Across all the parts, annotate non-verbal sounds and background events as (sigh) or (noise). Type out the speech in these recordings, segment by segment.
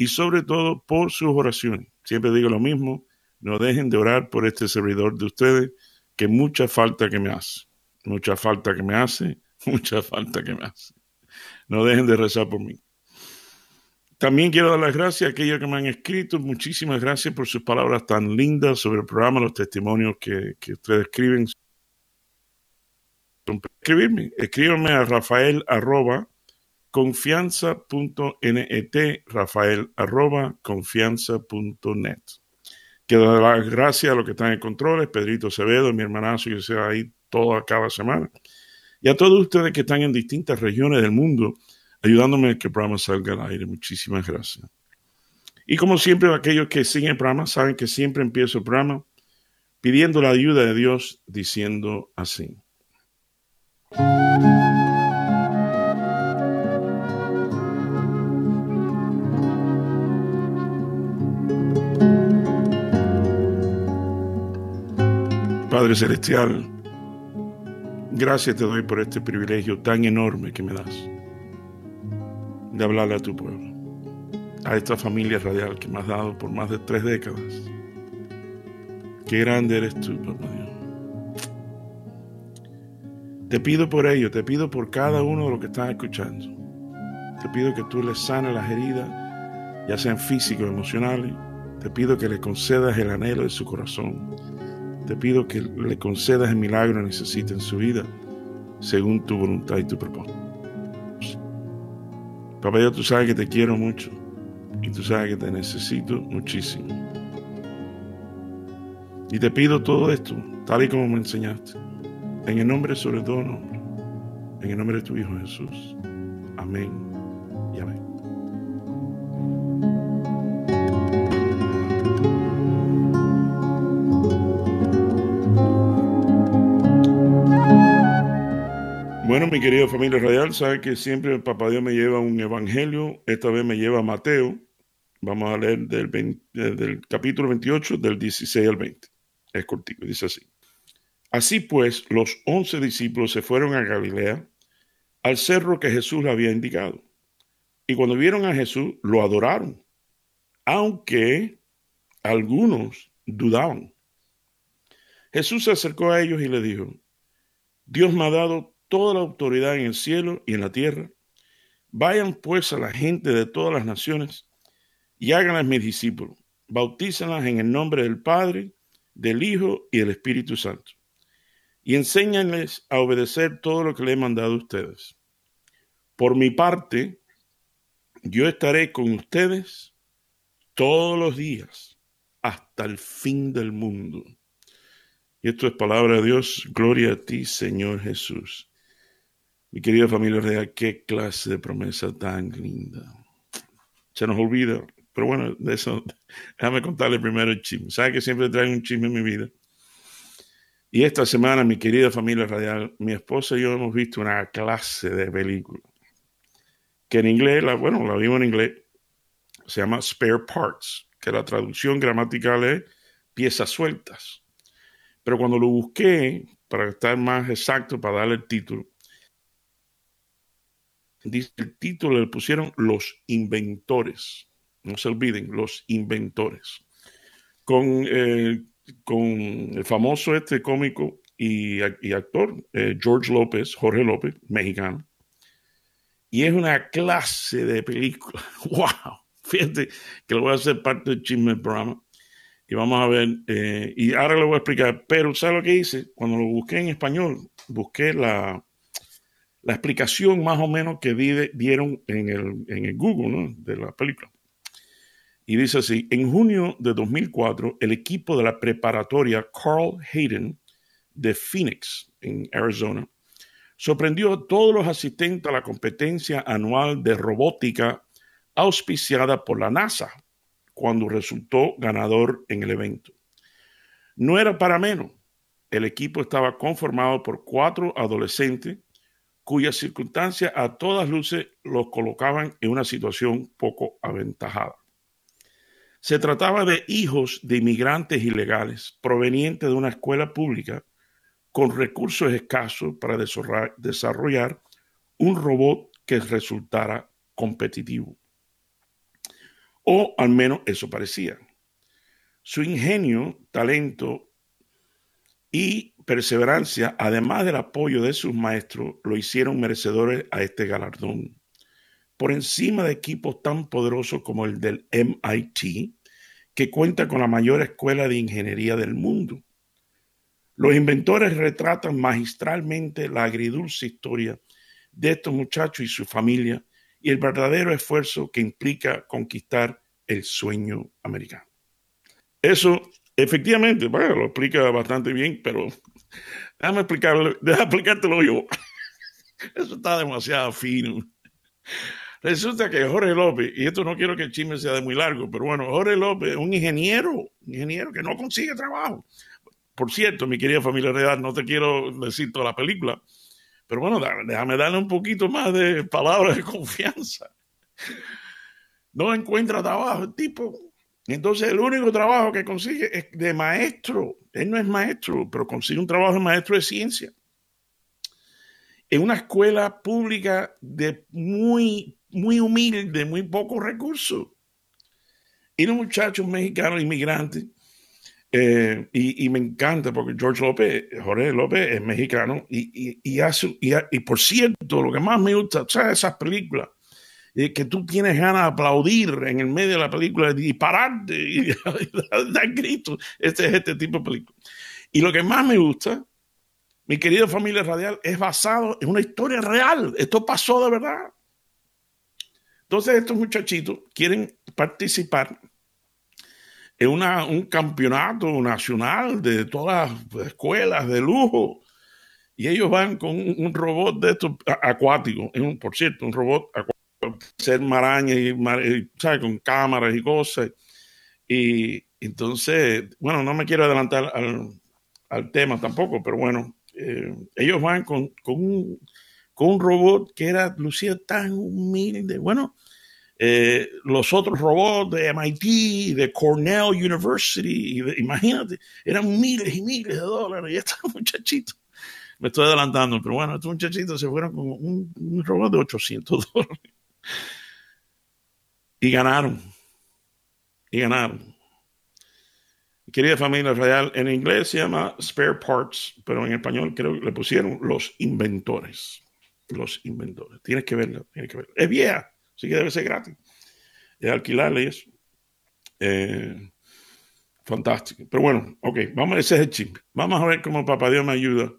y sobre todo por sus oraciones. Siempre digo lo mismo, no dejen de orar por este servidor de ustedes, que mucha falta que me hace, mucha falta que me hace, (laughs) mucha falta que me hace. No dejen de rezar por mí. También quiero dar las gracias a aquellos que me han escrito. Muchísimas gracias por sus palabras tan lindas sobre el programa, los testimonios que, que ustedes escriben. Escribirme, escríbanme a Rafael confianza.net, rafael arroba confianza.net. Quiero dar las gracias a los que están en controles, Pedrito Acevedo, mi hermanazo, que sea ahí toda cada semana, y a todos ustedes que están en distintas regiones del mundo, ayudándome a que el programa salga al aire. Muchísimas gracias. Y como siempre, aquellos que siguen el programa saben que siempre empiezo el programa pidiendo la ayuda de Dios, diciendo así. Padre Celestial, gracias te doy por este privilegio tan enorme que me das de hablarle a tu pueblo, a esta familia radial que me has dado por más de tres décadas. Qué grande eres tú, papá Dios. Te pido por ello, te pido por cada uno de los que están escuchando. Te pido que tú les sanes las heridas, ya sean físicas o emocionales. Te pido que le concedas el anhelo de su corazón te pido que le concedas el milagro que necesita en su vida, según tu voluntad y tu propósito. Papá Dios, tú sabes que te quiero mucho y tú sabes que te necesito muchísimo. Y te pido todo esto, tal y como me enseñaste, en el nombre sobre todo nombre, en el nombre de tu Hijo Jesús. Amén y amén. Bueno, mi querida familia radial, sabe que siempre el Papá Dios me lleva un evangelio. Esta vez me lleva a Mateo. Vamos a leer del, del capítulo 28, del 16 al 20. Es cortito, dice así. Así pues, los once discípulos se fueron a Galilea, al cerro que Jesús le había indicado. Y cuando vieron a Jesús, lo adoraron, aunque algunos dudaban. Jesús se acercó a ellos y le dijo, Dios me ha dado toda la autoridad en el cielo y en la tierra. Vayan pues a la gente de todas las naciones y háganlas mis discípulos. Bautízalas en el nombre del Padre, del Hijo y del Espíritu Santo. Y enséñanles a obedecer todo lo que le he mandado a ustedes. Por mi parte, yo estaré con ustedes todos los días hasta el fin del mundo. Y esto es palabra de Dios. Gloria a ti, Señor Jesús. Mi querida familia real, qué clase de promesa tan linda. Se nos olvida, pero bueno, de eso, (laughs) déjame contarle primero el chisme. ¿Sabe que siempre traigo un chisme en mi vida? Y esta semana, mi querida familia radial, mi esposa y yo hemos visto una clase de película. Que en inglés, bueno, la vimos en inglés, se llama Spare Parts, que la traducción gramatical es piezas sueltas. Pero cuando lo busqué, para estar más exacto, para darle el título, dice el título le pusieron Los Inventores. No se olviden, Los Inventores. Con, eh, con el famoso este cómico y, actor eh, George López, Jorge López, mexicano. Y es una clase de película. (laughs) ¡Wow! Fíjate que lo voy a hacer parte del chisme del programa. Y vamos a ver, eh, y ahora le voy a explicar, pero ¿sabe lo que hice? Cuando lo busqué en español, busqué la, la explicación más o menos que dieron en el, Google de la película. Y dice así, en junio de 2004, el equipo de la preparatoria Carl Hayden de Phoenix, en Arizona, sorprendió a todos los asistentes a la competencia anual de robótica auspiciada por la NASA, cuando resultó ganador en el evento. No era para menos. El equipo estaba conformado por cuatro adolescentes cuyas circunstancias a todas luces los colocaban en una situación poco aventajada. Se trataba de hijos de inmigrantes ilegales provenientes de una escuela pública con recursos escasos para desarrollar un robot que resultara competitivo. O al menos eso parecía. Su ingenio, talento y perseverancia, además del apoyo de sus maestros, lo hicieron merecedores a este galardón. Por encima de equipos tan poderosos como el del MIT, que cuenta con la mayor escuela de ingeniería del mundo. Los inventores retratan magistralmente la agridulce historia de estos muchachos y su familia y el verdadero esfuerzo que implica conquistar el sueño americano. Eso efectivamente, bueno, lo explica bastante bien, pero déjame explicarlo, déjame explicártelo yo. (laughs) Eso está demasiado fino. Resulta que Jorge López, y esto no quiero que el chisme sea de muy largo, pero bueno, Jorge López es un ingeniero, ingeniero que no consigue trabajo. Por cierto, mi querida familia real, no te quiero decir toda la película, pero bueno, déjame darle un poquito más de palabras de (laughs) confianza. No encuentra trabajo el tipo. Entonces el único trabajo que consigue es de maestro. Él no es maestro, pero consigue un trabajo de maestro de ciencia. En una escuela pública de muy, muy humilde, muy pocos recursos. Y los muchachos mexicanos inmigrantes eh, y, me encanta porque George López, Jorge López es mexicano y, y, hace, y, por cierto, lo que más me gusta, ¿sabes? Esas películas que tú tienes ganas de aplaudir en el medio de la película y pararte y, (laughs) dar gritos. Este es este tipo de película. Y lo que más me gusta, mi querida familia radial, es basado en una historia real. Esto pasó de verdad. Entonces estos muchachitos quieren participar es una, un campeonato nacional de todas las escuelas de lujo. Y ellos van con un, robot de estos acuáticos, por cierto, un robot acuático, ser maraña y, ¿sabes? con cámaras y cosas. Y entonces, bueno, no me quiero adelantar al, tema tampoco, pero bueno, eh, ellos van con, con, un, con un robot que era, lucía tan humilde. Bueno, eh, los otros robots de MIT, de Cornell University, imagínate, eran miles y miles de dólares. Y (laughs) estos muchachitos, me estoy adelantando, pero bueno, estos muchachitos se fueron con un, robot de 800 dólares. Y ganaron. Y ganaron. Querida familia real, en inglés se llama spare parts, pero en español creo que le pusieron los inventores. Los inventores. Tienes que verlo, tienes que verlo. Es vieja Así que debe ser gratis. Es alquilarle eso. Eh, fantástico. Pero bueno, ok, vamos, ese es el chip. Vamos a ver cómo Papá Dios me ayuda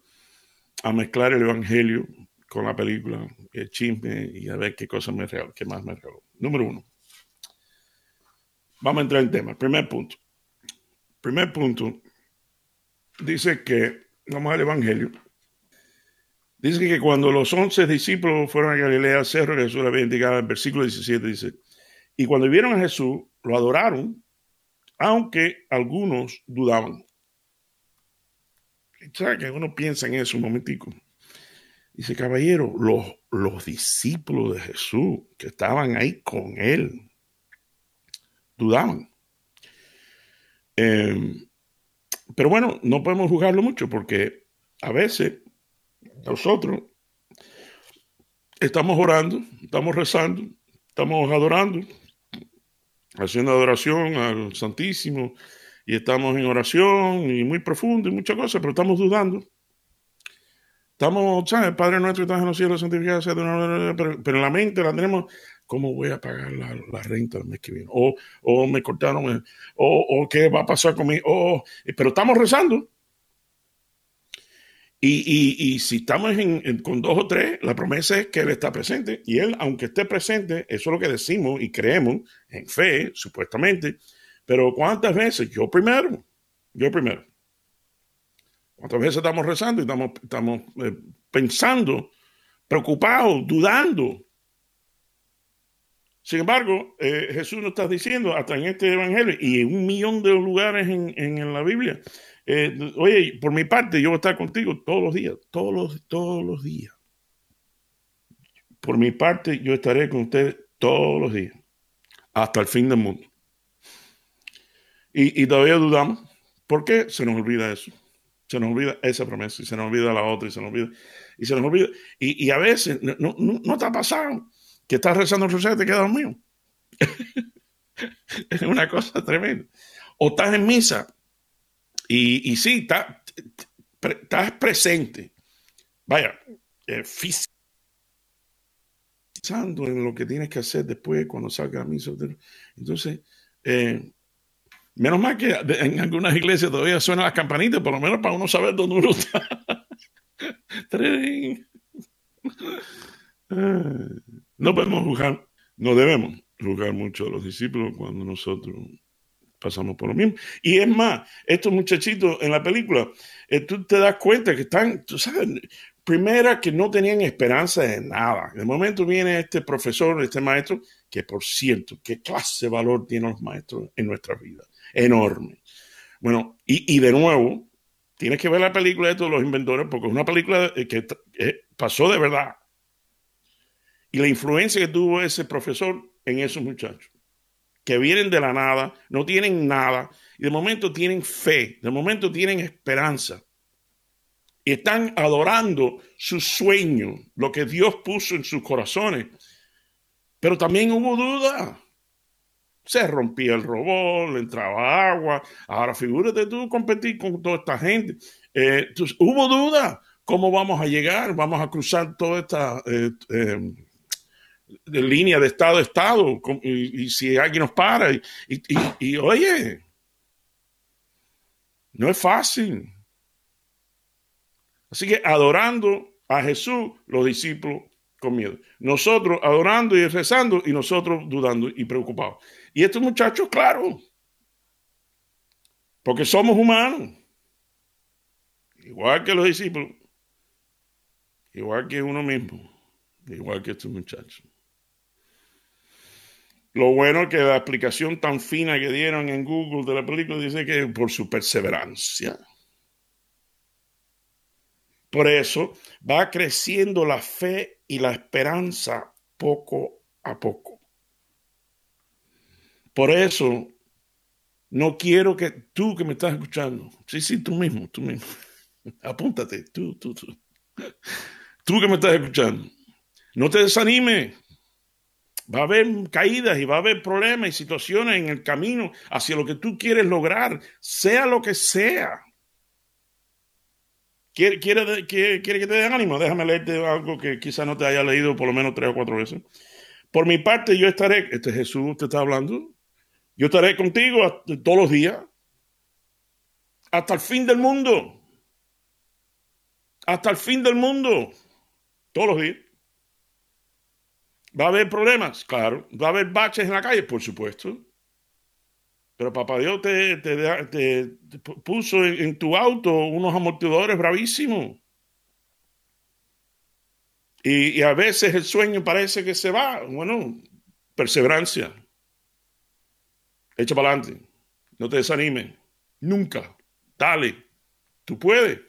a mezclar el Evangelio con la película, el chisme y a ver qué cosa me regaló, qué más me regaló. Número uno. Vamos a entrar en tema. Primer punto. Primer punto. Dice que, vamos al Evangelio, Dice que cuando los once discípulos fueron a Galilea, cerro Jesús había indicado, el versículo 17 dice, y cuando vieron a Jesús, lo adoraron, aunque algunos dudaban. ¿Sabes que uno piensa en eso un momentico? Dice, caballero, los, los discípulos de Jesús que estaban ahí con él, dudaban. Em, pero bueno, no podemos juzgarlo mucho porque a veces nosotros estamos orando, estamos rezando, estamos adorando, haciendo adoración al Santísimo y estamos en oración y muy profundo y muchas cosas, pero estamos dudando. Estamos, ¿sabes? Padre nuestro que estás en los cielos, santificado sea pero, pero, en la mente la tenemos, ¿cómo voy a pagar la, renta el mes que viene? O, o me cortaron, o, o, qué va a pasar conmigo, o, pero estamos rezando. Y, si estamos con dos o tres, la promesa es que Él está presente. Y Él, aunque esté presente, eso es lo que decimos y creemos en fe, supuestamente. Pero ¿cuántas veces? Yo primero. Yo primero. ¿Cuántas veces estamos rezando y estamos, estamos eh, pensando, preocupados, dudando? Sin embargo, eh, Jesús nos está diciendo, hasta en este evangelio y en un millón de lugares en, en, la Biblia, eh, oye, por mi parte, yo voy a estar contigo todos los días, todos los, todos los días. Por mi parte, yo estaré con ustedes todos los días, hasta el fin del mundo. Y, y todavía dudamos. ¿Por qué se nos olvida eso? Se nos olvida esa promesa y se nos olvida la otra y se nos olvida. Y se nos olvida. Y, y a veces no, no, no, te ha pasado que estás rezando el rosario y te quedas dormido. (laughs) es una cosa tremenda. O estás en misa y, y sí, estás, estás presente. Vaya, eh, en lo que tienes que hacer después cuando salgas a misa. Entonces, eh, menos mal que en algunas iglesias todavía suenan las campanitas, por lo menos para uno saber dónde uno está. (laughs) no podemos juzgar, no debemos juzgar mucho a los discípulos cuando nosotros pasamos por lo mismo. Y es más, estos muchachitos en la película, eh, tú te das cuenta que están, tú sabes, Primera, que no tenían esperanza de nada. De momento viene este profesor, este maestro, que por cierto, qué clase de valor tienen los maestros en nuestra vida. Enorme. Bueno, y, de nuevo, tienes que ver la película de todos los inventores, porque es una película que pasó de verdad. Y la influencia que tuvo ese profesor en esos muchachos, que vienen de la nada, no tienen nada, y de momento tienen fe, de momento tienen esperanza y están adorando su sueño, lo que Dios puso en sus corazones. Pero también hubo duda. Se rompía el robot, le entraba agua. Ahora figúrate tú competir con toda esta gente. Eh, entonces, hubo duda. ¿Cómo vamos a llegar? Vamos a cruzar toda esta eh, eh, línea de estado a estado. Y, si alguien nos para. y oye, no es fácil. Así que adorando a Jesús, los discípulos con miedo. Nosotros adorando y rezando y nosotros dudando y preocupados. Y estos muchachos, claro, porque somos humanos, igual que los discípulos, igual que uno mismo, igual que estos muchachos. Lo bueno es que la explicación tan fina que dieron en Google de la película dice que por su perseverancia. Por eso va creciendo la fe y la esperanza poco a poco. Por eso no quiero que tú que me estás escuchando, sí, sí, tú mismo, tú mismo, (laughs) apúntate, tú, tú, tú, tú que me estás escuchando, no te desanimes. Va a haber caídas y va a haber problemas y situaciones en el camino hacia lo que tú quieres lograr, sea lo que sea. ¿Quiere, quiere, que te den ánimo? Déjame leerte algo que quizás no te haya leído por lo menos tres o cuatro veces. Por mi parte, yo estaré, este Jesús te está hablando, yo estaré contigo todos los días, hasta el fin del mundo. Hasta el fin del mundo. Todos los días. ¿Va a haber problemas? Claro. ¿Va a haber baches en la calle? Por supuesto. Pero papá Dios te, puso en, tu auto unos amortiguadores bravísimos. Y, a veces el sueño parece que se va. Bueno, perseverancia. Echa para adelante. No te desanimes. Nunca. Dale. Tú puedes.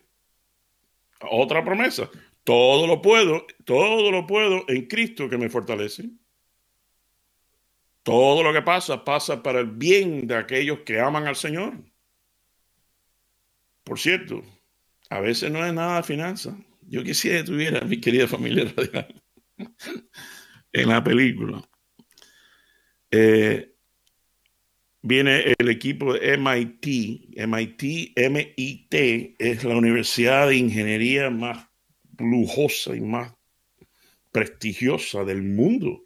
Otra promesa. Todo lo puedo, todo lo puedo en Cristo que me fortalece. Todo lo que pasa pasa para el bien de aquellos que aman al Señor. Por cierto, a veces no es nada de finanzas. Yo quisiera que tuviera mi querida familia (laughs) radial en la película. Eh, viene el equipo de MIT. MIT, MIT es la universidad de ingeniería más lujosa y más prestigiosa del mundo.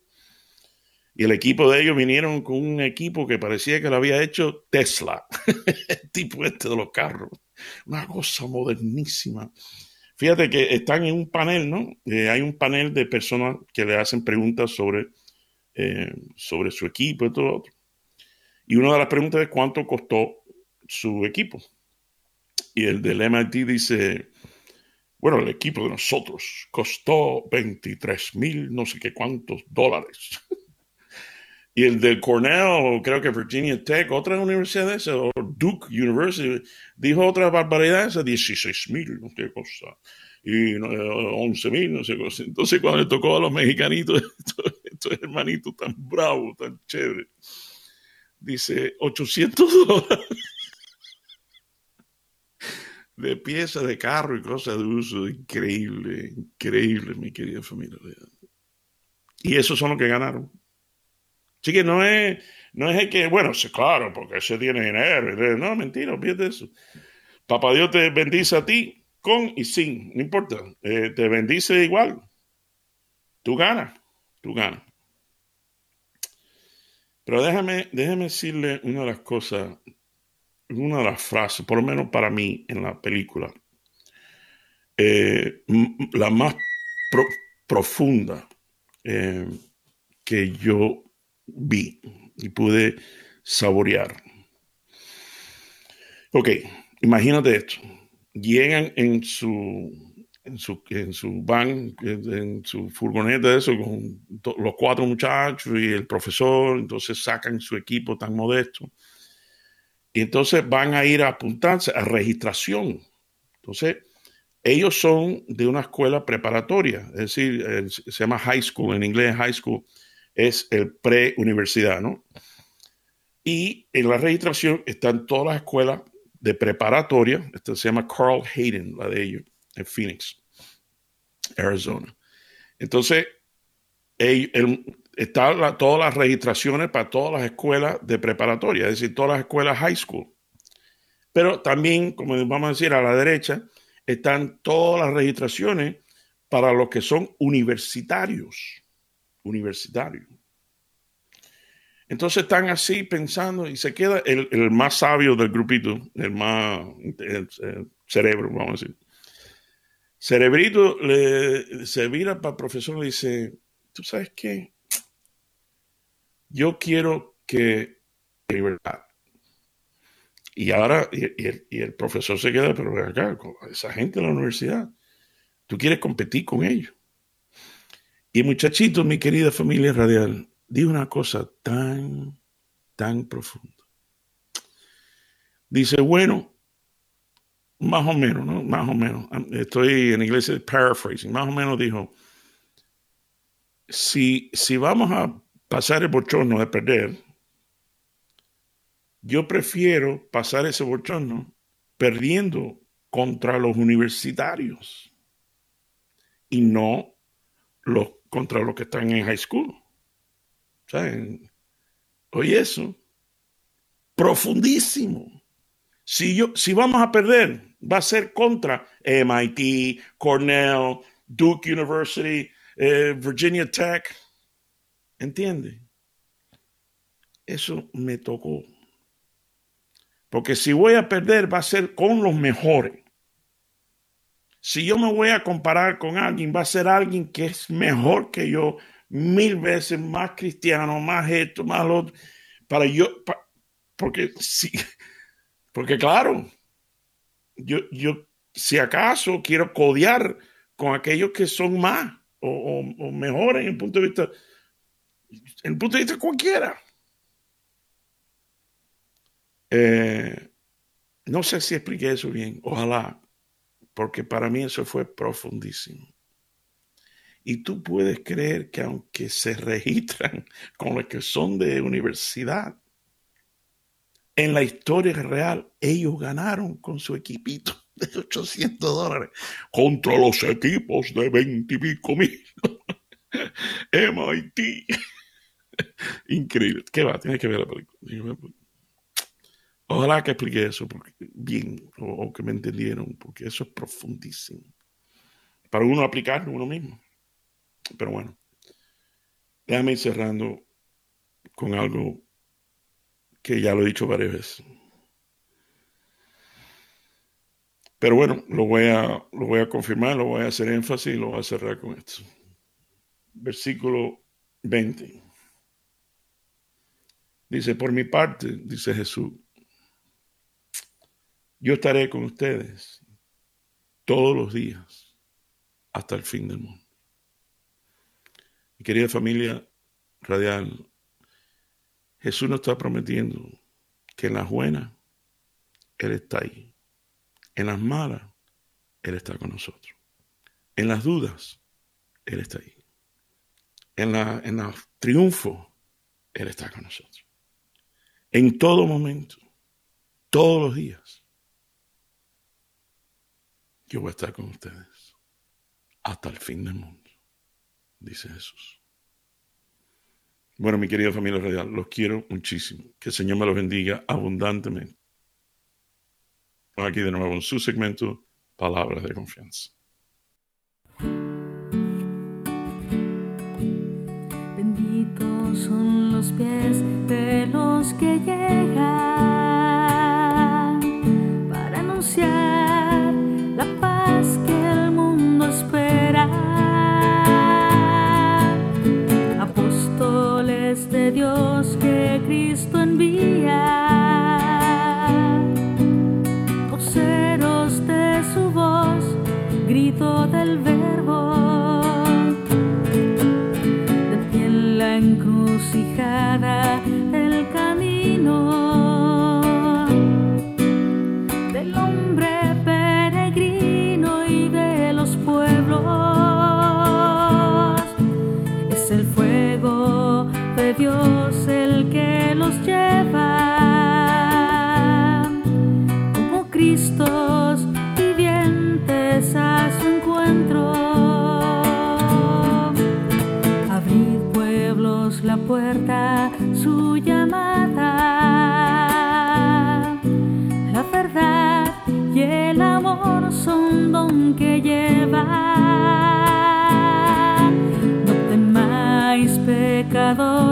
Y el equipo de ellos vinieron con un equipo que parecía que lo había hecho Tesla, (laughs) el tipo este de los carros. Una cosa modernísima. Fíjate que están en un panel, ¿no? Eh, hay un panel de personas que le hacen preguntas sobre, eh, sobre su equipo y todo otro. Y una de las preguntas es cuánto costó su equipo. Y el del MIT dice, bueno, el equipo de nosotros costó 23 mil no sé qué cuántos dólares. (laughs) Y el de Cornell, creo que Virginia Tech, otra universidad de o Duke University, dijo otra barbaridad, esa 16 mil, no sé cosa, y 11 mil, no sé cosa. Entonces, cuando le tocó a los mexicanitos, (laughs) estos, hermanitos tan bravos, tan chéveres, dice 800 dólares de piezas de carro y cosas de uso. Increíble, increíble, mi querida familia. Y esos son los que ganaron. Así que no es, no es el que, bueno, claro, porque ese tiene dinero. No, mentira, olvídate eso. Papá Dios te bendice a ti con y sin, no importa. Eh, te bendice igual. Tú ganas, tú ganas. Pero déjame, déjame decirle una de las cosas, una de las frases, por lo menos para mí en la película, eh, la más profunda eh, que yo vi y pude saborear. Ok, imagínate esto. Llegan en su, en su, en su van, en su furgoneta, eso, con los cuatro muchachos y el profesor, entonces sacan su equipo tan modesto. Y entonces van a ir a apuntarse a registración. Entonces, ellos son de una escuela preparatoria, es decir, se llama high school, en inglés high school es el pre-universidad, ¿no? Y en la registración están todas las escuelas de preparatoria. Esta se llama Carl Hayden, la de ellos, en Phoenix, Arizona. Entonces, están todas las registraciones para todas las escuelas de preparatoria, es decir, todas las escuelas high school. Pero también, como vamos a decir, a la derecha, están todas las registraciones para los que son universitarios universitario. Entonces están así pensando y se queda el, más sabio del grupito, el más cerebro, vamos a decir. Cerebrito le, se vira para el profesor y le dice, ¿tú sabes qué? Yo quiero que. Y ahora, y, el, profesor se queda, pero acá, esa gente de la universidad, tú quieres competir con ellos. Y muchachito, mi querida familia radial, dijo una cosa tan, tan profunda. Dice, bueno, más o menos, ¿no? Más o menos. Estoy en inglés paraphrasing. Más o menos dijo, si, si vamos a pasar el bochorno de perder, yo prefiero pasar ese bochorno perdiendo contra los universitarios y no los contra los que están en high school. oye eso, profundísimo. Si, yo, si vamos a perder, va a ser contra MIT, Cornell, Duke University, eh, Virginia Tech. ¿Entiende? Eso me tocó. Porque si voy a perder, va a ser con los mejores. Si yo me voy a comparar con alguien, va a ser alguien que es mejor que yo, mil veces más cristiano, más esto, más lo otro. Para yo, porque sí, porque claro, yo, yo si acaso quiero codear con aquellos que son más o, mejores en el punto de vista, en el punto de vista cualquiera. Eh, no sé si expliqué eso bien, ojalá porque para mí eso fue profundísimo. Y tú puedes creer que aunque se registran con los que son de universidad, en la historia real ellos ganaron con su equipito de 800 dólares contra los equipos de 20 y pico mil. (laughs) MIT. (laughs) Increíble. ¿Qué va? Tienes que ver la película. Ojalá que explique eso bien o, que me entendieron, porque eso es profundísimo. Para uno aplicarlo uno mismo. Pero bueno, déjame ir cerrando con algo que ya lo he dicho varias veces. Pero bueno, lo voy a, lo voy a confirmar, lo voy a hacer énfasis y lo voy a cerrar con esto. Versículo 20. Dice, por mi parte, dice Jesús, yo estaré con ustedes todos los días hasta el fin del mundo. Mi querida familia radial, Jesús nos está prometiendo que en las buenas Él está ahí. En las malas, Él está con nosotros. En las dudas, Él está ahí. En, la, en los triunfos, Él está con nosotros. En todo momento, todos los días, yo voy a estar con ustedes hasta el fin del mundo, dice Jesús. Bueno, mi querida familia radial, los quiero muchísimo. Que el Señor me los bendiga abundantemente. Aquí de nuevo en su segmento, Palabras de Confianza. Benditos son los pies de los que llegan camino que lleva. No temáis pecadores,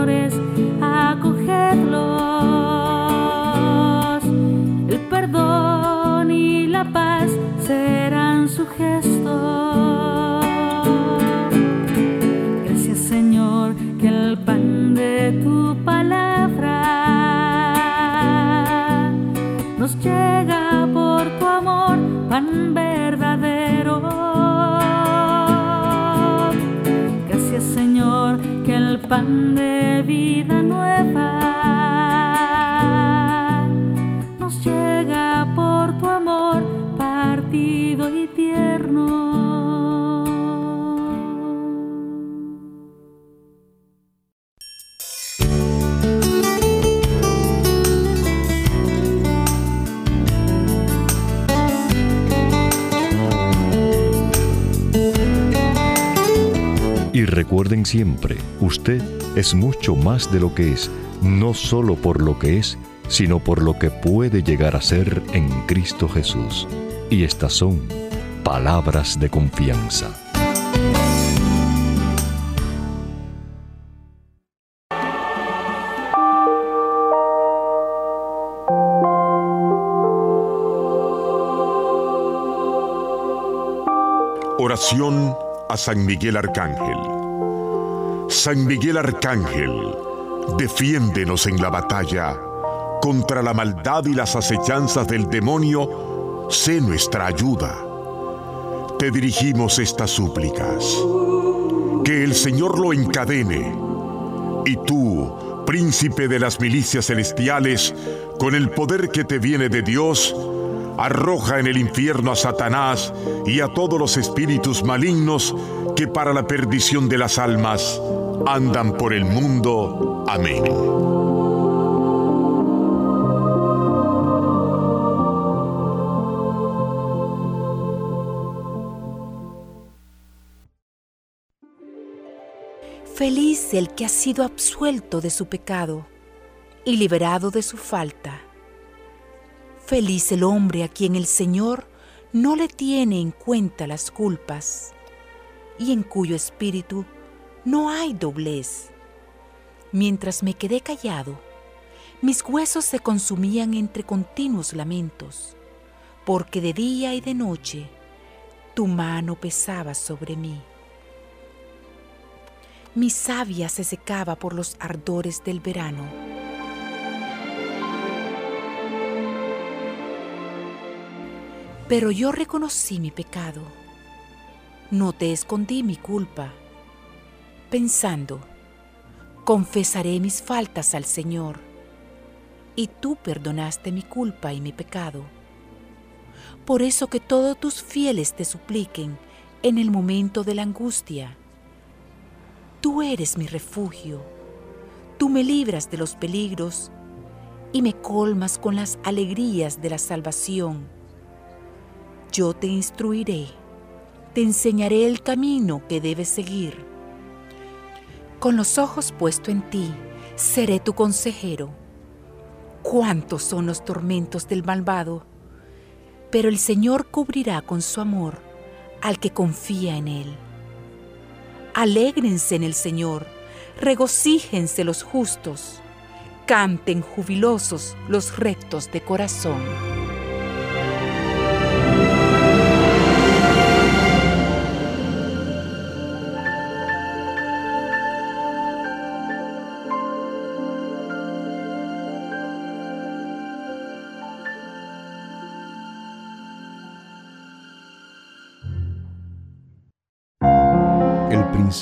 pan de vida nueva. Nos llega por tu amor partido recuerden siempre, usted es mucho más de lo que es, no solo por lo que es, sino por lo que puede llegar a ser en Cristo Jesús. Y estas son palabras de confianza. Oración a San Miguel Arcángel. San Miguel Arcángel, defiéndenos en la batalla contra la maldad y las acechanzas del demonio, sé nuestra ayuda. Te dirigimos estas súplicas. Que el Señor lo encadene. Y tú, príncipe de las milicias celestiales, con el poder que te viene de Dios, arroja en el infierno a Satanás y a todos los espíritus malignos que para la perdición de las almas andan por el mundo. Amén. Feliz el que ha sido absuelto de su pecado y liberado de su falta. Feliz el hombre a quien el Señor no le tiene en cuenta las culpas y en cuyo espíritu no hay doblez. Mientras me quedé callado, mis huesos se consumían entre continuos lamentos, porque de día y de noche tu mano pesaba sobre mí. Mi savia se secaba por los ardores del verano. Pero yo reconocí mi pecado. No te escondí mi culpa, pensando, Confesaré mis faltas al Señor, y tú perdonaste mi culpa y mi pecado. Por eso que todos tus fieles te supliquen en el momento de la angustia. Tú eres mi refugio, tú me libras de los peligros y me colmas con las alegrías de la salvación. Yo te instruiré, te enseñaré el camino que debes seguir. Con los ojos puestos en ti, seré tu consejero. Cuántos son los tormentos del malvado, pero el Señor cubrirá con su amor al que confía en Él. Alégrense en el Señor, regocíjense los justos canten jubilosos los rectos de corazón.